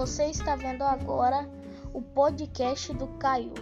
Você está vendo agora o podcast do Caio.